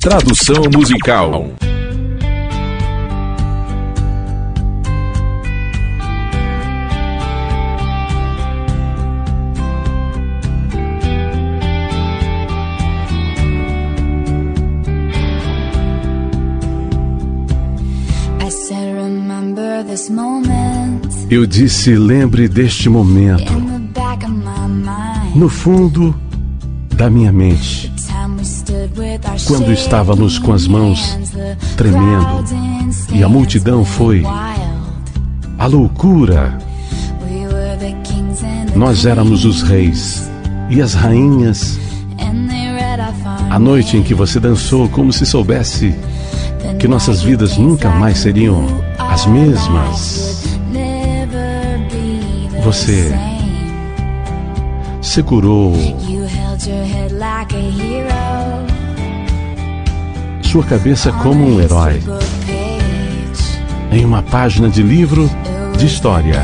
Tradução musical. Eu disse: lembre deste momento. No fundo da minha mente, quando estávamos com as mãos tremendo e a multidão foi a loucura. Nós éramos os reis e as rainhas. A noite em que você dançou como se soubesse que nossas vidas nunca mais seriam as mesmas. Você segurou sua cabeça como um herói em uma página de livro de história.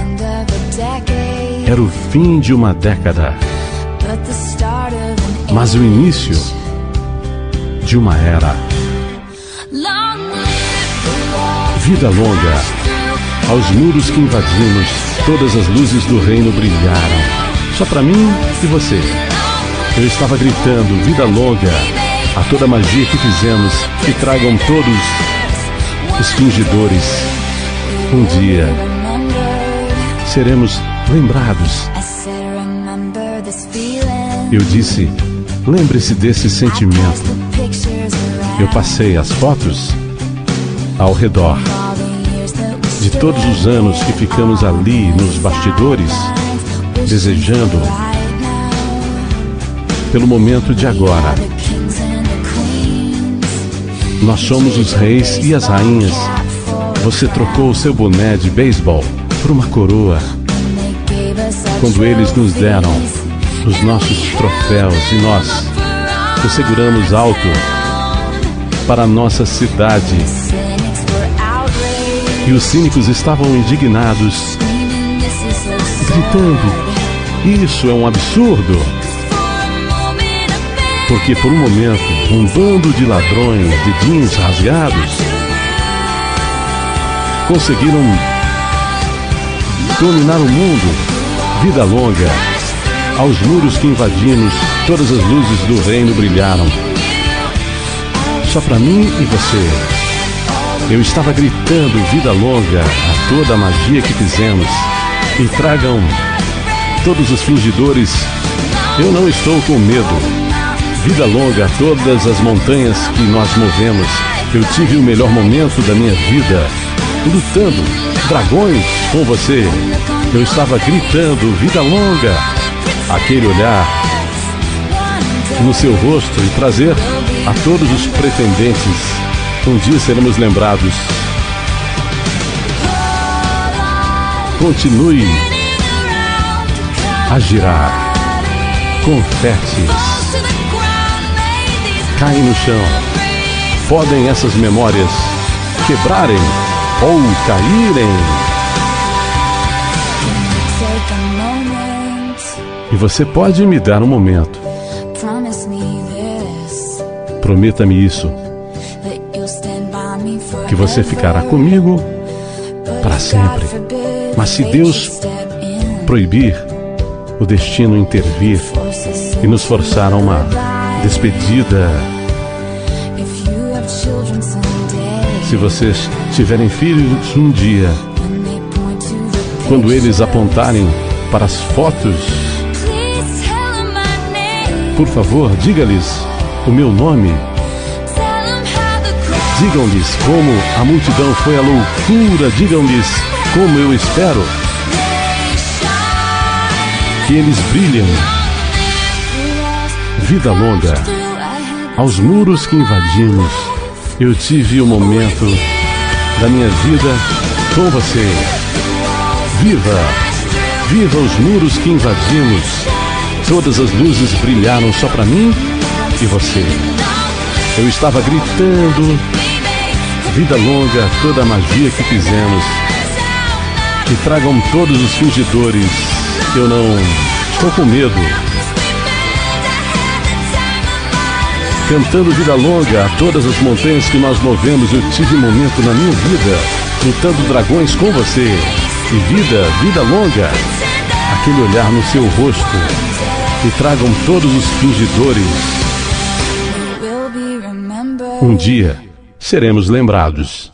Era o fim de uma década, mas o início de uma era. Vida longa. Aos muros que invadimos, todas as luzes do reino brilharam. Só para mim e você. Eu estava gritando: vida longa a toda magia que fizemos, que tragam todos os fingidores. Um dia seremos lembrados. Eu disse: lembre-se desse sentimento. Eu passei as fotos ao redor de todos os anos que ficamos ali nos bastidores, desejando pelo momento de agora. Nós somos os reis e as rainhas. Você trocou o seu boné de beisebol por uma coroa. Quando eles nos deram os nossos troféus e nós os seguramos alto para nossa cidade e os cínicos estavam indignados, gritando: Isso é um absurdo! Porque por um momento, um bando de ladrões de jeans rasgados conseguiram dominar o mundo. Vida longa. Aos muros que invadimos, todas as luzes do reino brilharam. Só para mim e você. Eu estava gritando vida longa a toda a magia que fizemos. E tragam todos os fingidores. Eu não estou com medo. Vida longa a todas as montanhas que nós movemos. Eu tive o melhor momento da minha vida. Lutando dragões com você. Eu estava gritando vida longa. Aquele olhar no seu rosto e trazer a todos os pretendentes um dia seremos lembrados. Continue a girar. Confetes caem no chão. Podem essas memórias quebrarem ou caírem. E você pode me dar um momento. Prometa-me isso que você ficará comigo para sempre. Mas se Deus proibir, o destino intervir e nos forçar a uma despedida, se vocês tiverem filhos um dia, quando eles apontarem para as fotos, por favor, diga-lhes o meu nome. Digam-lhes como a multidão foi a loucura, digam-lhes como eu espero que eles brilhem. Vida longa, aos muros que invadimos, eu tive o um momento da minha vida com você. Viva, viva os muros que invadimos. Todas as luzes brilharam só para mim e você. Eu estava gritando vida longa toda a magia que fizemos. Que tragam todos os fingidores. Eu não estou com medo. Cantando vida longa a todas as montanhas que nós movemos. Eu tive um momento na minha vida lutando dragões com você. E vida, vida longa, aquele olhar no seu rosto. E tragam todos os fingidores. Um dia seremos lembrados.